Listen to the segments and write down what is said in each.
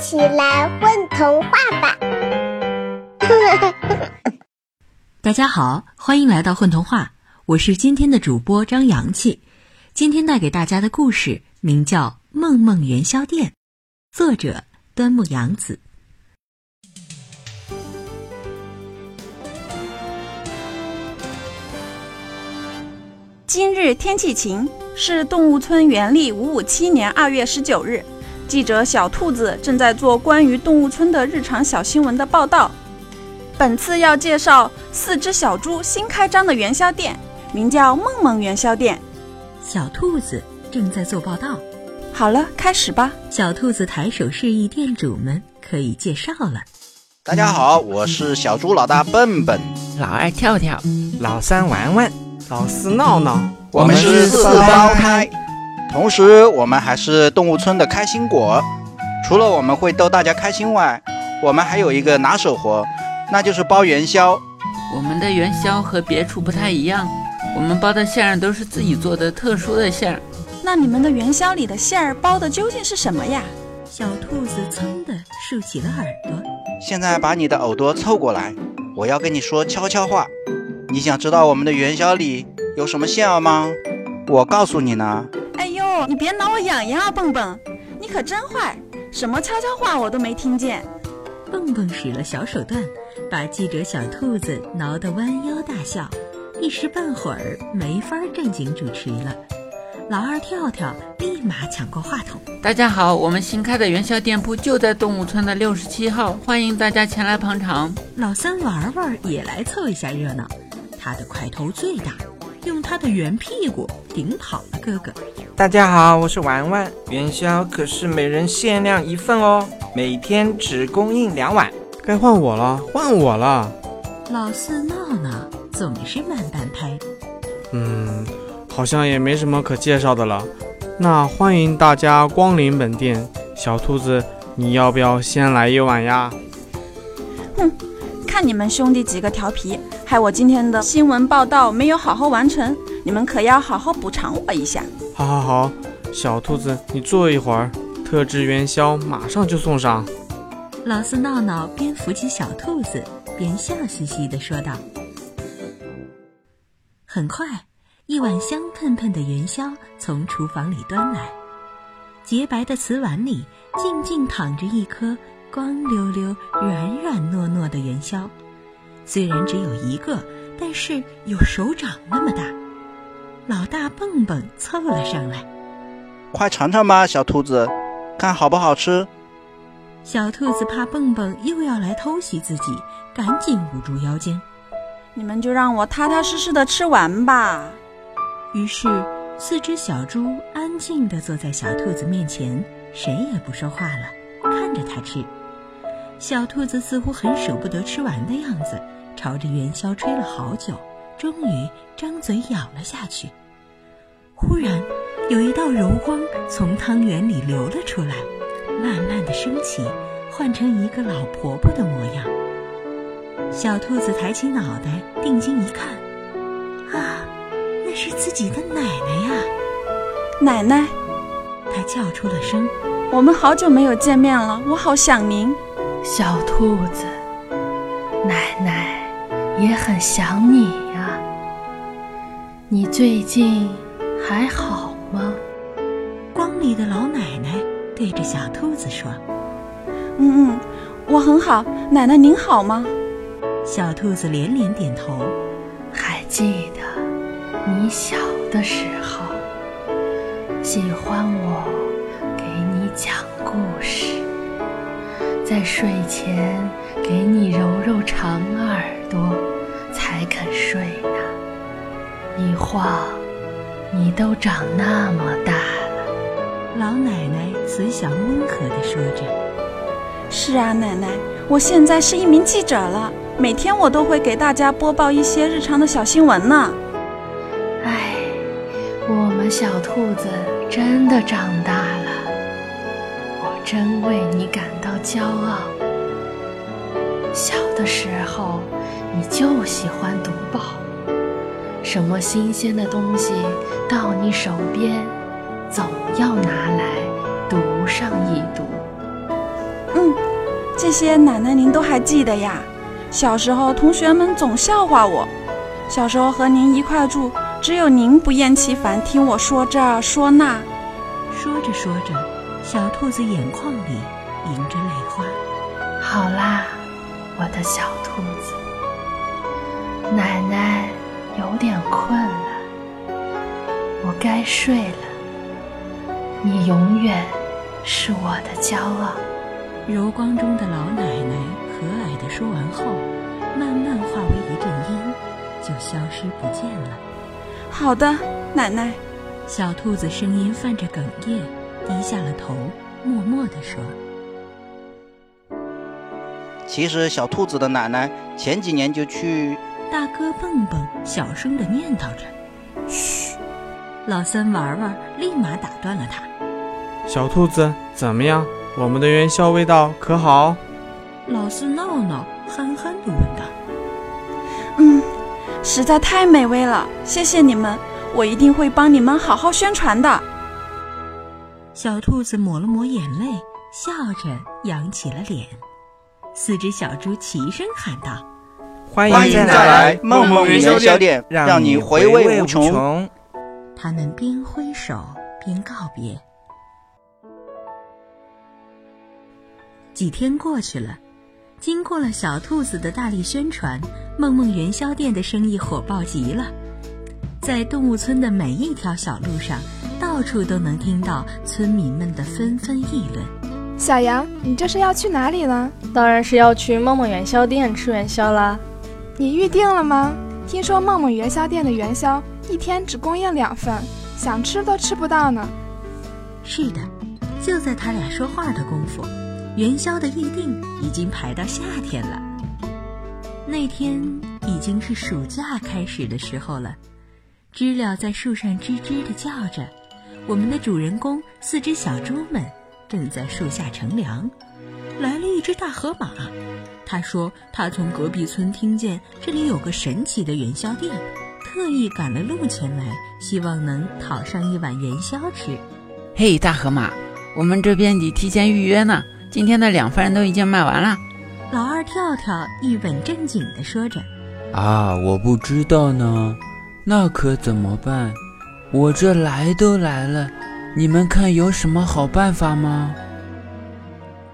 起来混童话吧！大家好，欢迎来到混童话，我是今天的主播张阳气。今天带给大家的故事名叫《梦梦元宵店》，作者端木阳子。今日天气晴，是动物村元历五五七年二月十九日。记者小兔子正在做关于动物村的日常小新闻的报道。本次要介绍四只小猪新开张的元宵店，名叫梦梦元宵店。小兔子正在做报道。好了，开始吧。小兔子抬手示意店主们可以介绍了。大家好，我是小猪老大笨笨，老二跳跳，老三玩玩，老四闹闹，我们是四胞胎。同时，我们还是动物村的开心果。除了我们会逗大家开心外，我们还有一个拿手活，那就是包元宵。我们的元宵和别处不太一样，我们包的馅儿都是自己做的特殊的馅儿。那你们的元宵里的馅儿包的究竟是什么呀？小兔子噌的竖起了耳朵。现在把你的耳朵凑过来，我要跟你说悄悄话。你想知道我们的元宵里有什么馅儿吗？我告诉你呢。你别挠我痒痒啊，蹦蹦！你可真坏，什么悄悄话我都没听见。蹦蹦使了小手段，把记者小兔子挠得弯腰大笑，一时半会儿没法正经主持了。老二跳跳立马抢过话筒：“大家好，我们新开的元宵店铺就在动物村的六十七号，欢迎大家前来捧场。”老三玩玩也来凑一下热闹，他的块头最大，用他的圆屁股顶跑了哥哥。大家好，我是玩玩。元宵可是每人限量一份哦，每天只供应两碗。该换我了，换我了。老四闹闹总是慢半拍。嗯，好像也没什么可介绍的了。那欢迎大家光临本店。小兔子，你要不要先来一碗呀？哼，看你们兄弟几个调皮，害我今天的新闻报道没有好好完成。你们可要好好补偿我一下。好，好，好，小兔子，你坐一会儿，特制元宵马上就送上。老四闹闹边扶起小兔子，边笑嘻嘻地说道。很快，一碗香喷喷的元宵从厨房里端来，洁白的瓷碗里静静躺着一颗光溜溜、软软糯糯的元宵，虽然只有一个，但是有手掌那么大。老大蹦蹦凑了上来，快尝尝吧，小兔子，看好不好吃。小兔子怕蹦蹦又要来偷袭自己，赶紧捂住腰间。你们就让我踏踏实实的吃完吧。于是，四只小猪安静地坐在小兔子面前，谁也不说话了，看着它吃。小兔子似乎很舍不得吃完的样子，朝着元宵吹了好久，终于张嘴咬了下去。忽然，有一道柔光从汤圆里流了出来，慢慢的升起，换成一个老婆婆的模样。小兔子抬起脑袋，定睛一看，啊，那是自己的奶奶呀！奶奶，它叫出了声：“我们好久没有见面了，我好想您。”小兔子，奶奶也很想你呀。你最近？还好吗？光里的老奶奶对着小兔子说：“嗯嗯，我很好。奶奶您好吗？”小兔子连连点头。还记得你小的时候，喜欢我给你讲故事，在睡前给你揉揉长耳朵，才肯睡呢。一晃。你都长那么大了，老奶奶慈祥温和地说着。是啊，奶奶，我现在是一名记者了，每天我都会给大家播报一些日常的小新闻呢。哎，我们小兔子真的长大了，我真为你感到骄傲。小的时候，你就喜欢读报。什么新鲜的东西到你手边，总要拿来读上一读。嗯这些奶奶您都还记得呀？小时候同学们总笑话我，小时候和您一块住，只有您不厌其烦听我说这说那。说着说着，小兔子眼眶里盈着泪花。好啦，我的小兔子，奶奶有点困了，我该睡了。你永远是我的骄傲。柔光中的老奶奶和蔼地说完后，慢慢化为一阵烟，就消失不见了。好的，奶奶。小兔子声音泛着哽咽，低下了头，默默地说。其实小兔子的奶奶前几年就去。大哥蹦蹦小声的念叨着：“嘘。”老三玩玩立马打断了他：“小兔子怎么样？我们的元宵味道可好？”老四闹闹憨憨的问道：“嗯，实在太美味了，谢谢你们，我一定会帮你们好好宣传的。”小兔子抹了抹眼泪，笑着扬起了脸。四只小猪齐声喊道：“欢迎再来梦梦元宵店，让你回味无穷。”他们边挥手边告别。几天过去了，经过了小兔子的大力宣传，梦梦元宵店的生意火爆极了。在动物村的每一条小路上，到处都能听到村民们的纷纷议论。小羊，你这是要去哪里呢？当然是要去梦梦元宵店吃元宵啦。你预定了吗？听说梦梦元宵店的元宵一天只供应两份，想吃都吃不到呢。是的，就在他俩说话的功夫，元宵的预定已经排到夏天了。那天已经是暑假开始的时候了，知了在树上吱吱地叫着，我们的主人公四只小猪们。正在树下乘凉，来了一只大河马。他说：“他从隔壁村听见这里有个神奇的元宵店，特意赶了路前来，希望能讨上一碗元宵吃。”嘿，大河马，我们这边得提前预约呢。今天的两份都已经卖完了。老二跳跳一本正经地说着：“啊，我不知道呢，那可怎么办？我这来都来了。”你们看有什么好办法吗？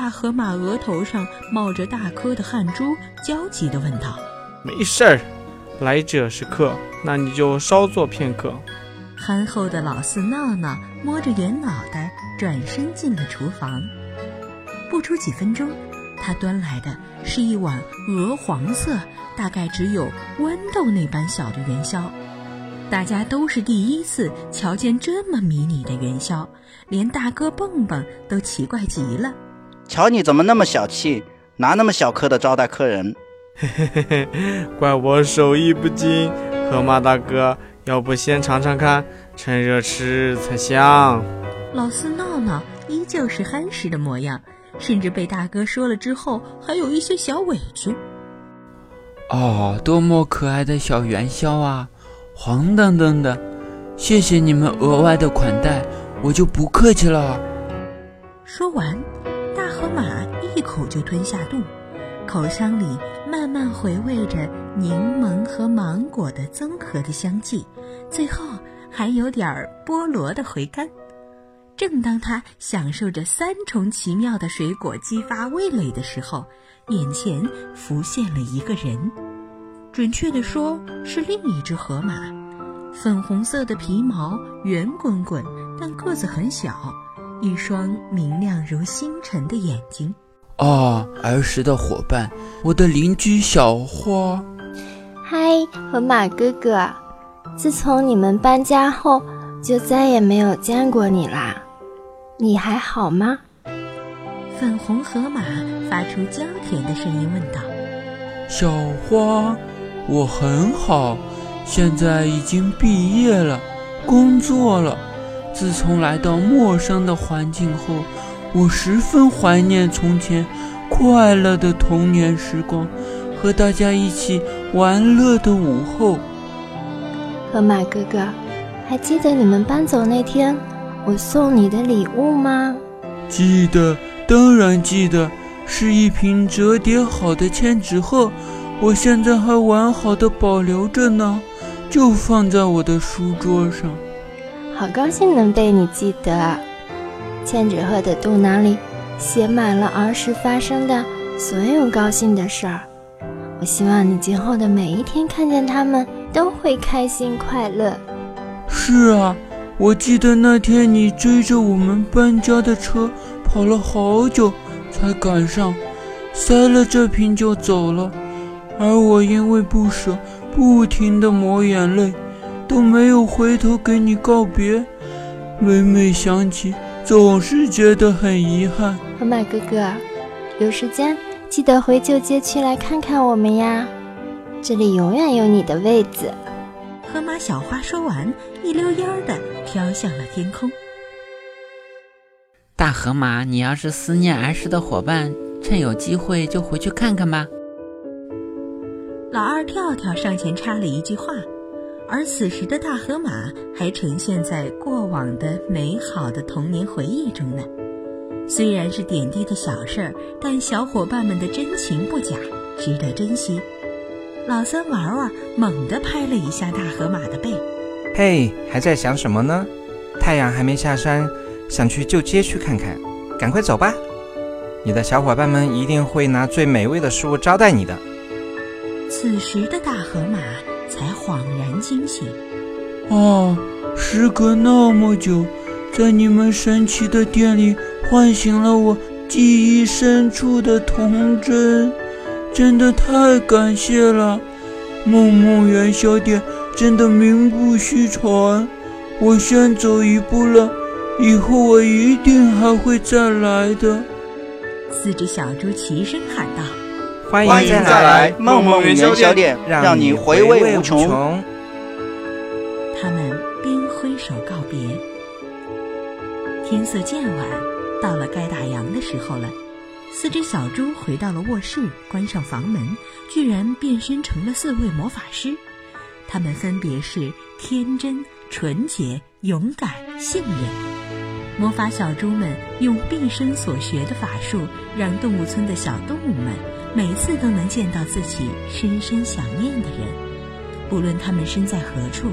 大河马额头上冒着大颗的汗珠，焦急地问道：“没事儿，来者是客，那你就稍坐片刻。”憨厚的老四闹闹摸着圆脑袋，转身进了厨房。不出几分钟，他端来的是一碗鹅黄色、大概只有豌豆那般小的元宵。大家都是第一次瞧见这么迷你的元宵，连大哥蹦蹦都奇怪极了。瞧你怎么那么小气，拿那么小颗的招待客人。嘿嘿嘿嘿，怪我手艺不精。河马大哥，要不先尝尝看，趁热吃才香。老四闹闹依旧是憨实的模样，甚至被大哥说了之后，还有一些小委屈。哦，多么可爱的小元宵啊！黄澄澄的，谢谢你们额外的款待，我就不客气了。说完，河马一口就吞下肚，口腔里慢慢回味着柠檬和芒果的综合的香气，最后还有点儿菠萝的回甘。正当他享受着三重奇妙的水果激发味蕾的时候，眼前浮现了一个人。准确地说，是另一只河马，粉红色的皮毛，圆滚滚，但个子很小，一双明亮如星辰的眼睛。啊，儿时的伙伴，我的邻居小花。嗨，河马哥哥，自从你们搬家后，就再也没有见过你啦。你还好吗？粉红河马发出娇甜的声音问道：“小花。”我很好，现在已经毕业了，工作了。自从来到陌生的环境后，我十分怀念从前快乐的童年时光，和大家一起玩乐的午后。河马哥哥，还记得你们搬走那天我送你的礼物吗？记得，当然记得，是一瓶折叠好的千纸鹤，我现在还完好的保留着呢，就放在我的书桌上。好高兴能被你记得。千纸鹤的肚囊里写满了儿时发生的所有高兴的事儿。我希望你今后的每一天看见他们都会开心快乐。是啊，我记得那天你追着我们搬家的车跑了好久才赶上，塞了这瓶就走了，而我因为不舍，不停地抹眼泪，都没有回头给你告别。每每想起，总是觉得很遗憾。河马哥哥，有时间。记得回旧街区来看看我们呀，这里永远有你的位子。河马小花说完，一溜烟儿的飘向了天空。大河马，你要是思念儿时的伙伴，趁有机会就回去看看吧。老二跳跳上前插了一句话，而此时的大河马还呈现在过往的美好的童年回忆中呢。虽然是点滴的小事儿，但小伙伴们的真情不假，值得珍惜。老三玩玩猛地拍了一下大河马的背，嘿，还在想什么呢？太阳还没下山，想去旧街区看看，赶快走吧！你的小伙伴们一定会拿最美味的食物招待你的。此时的大河马才恍然惊醒，哦，时隔那么久，在你们神奇的店里。唤醒了我记忆深处的童真，真的太感谢了！梦梦元宵店真的名不虚传。我先走一步了，以后我一定还会再来的。四只小猪齐声喊道：“欢迎再来梦梦元宵店，让你回味无穷。”他们边挥手告别，天色渐晚。到了该打烊的时候了，四只小猪回到了卧室，关上房门，居然变身成了四位魔法师。他们分别是天真、纯洁、勇敢、信任。魔法小猪们用毕生所学的法术，让动物村的小动物们每次都能见到自己深深想念的人。不论他们身在何处，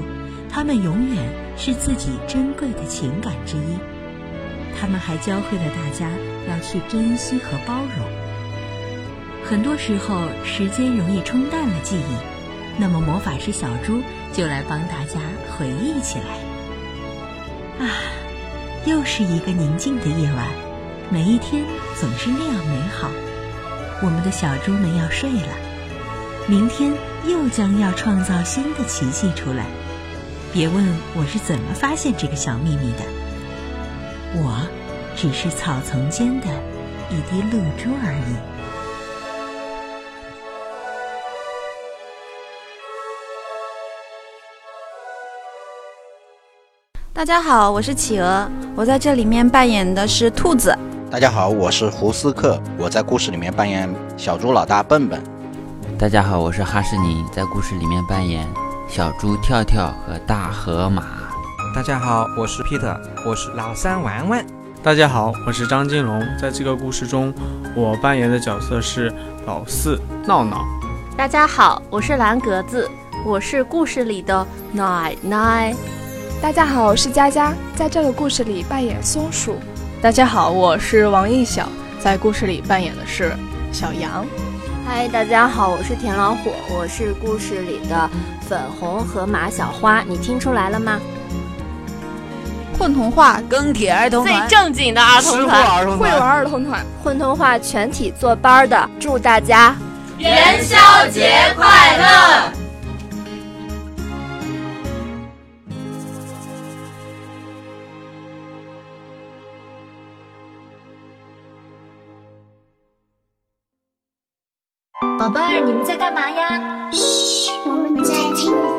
他们永远是自己珍贵的情感之一。他们还教会了大家要去珍惜和包容。很多时候，时间容易冲淡了记忆，那么魔法师小猪就来帮大家回忆起来。啊，又是一个宁静的夜晚，每一天总是那样美好。我们的小猪们要睡了，明天又将要创造新的奇迹出来。别问我是怎么发现这个小秘密的。我只是草丛间的一滴露珠而已。大家好，我是企鹅，我在这里面扮演的是兔子。大家好，我是胡斯克，我在故事里面扮演小猪老大笨笨。大家好，我是哈士尼，在故事里面扮演小猪跳跳和大河马。大家好，我是 Peter，我是老三玩玩。大家好，我是张金龙，在这个故事中，我扮演的角色是老四闹闹。大家好，我是蓝格子，我是故事里的奶奶。大家好，我是佳佳，在这个故事里扮演松鼠。大家好，我是王艺晓，在故事里扮演的是小羊。嗨，大家好，我是田老虎，我是故事里的粉红河马小花。你听出来了吗？混童话跟铁儿童团，最正经的儿童团，会玩儿童团，混童话全体坐班的，祝大家元宵节快乐！贝儿，你们在干嘛呀？嘘，我们在听。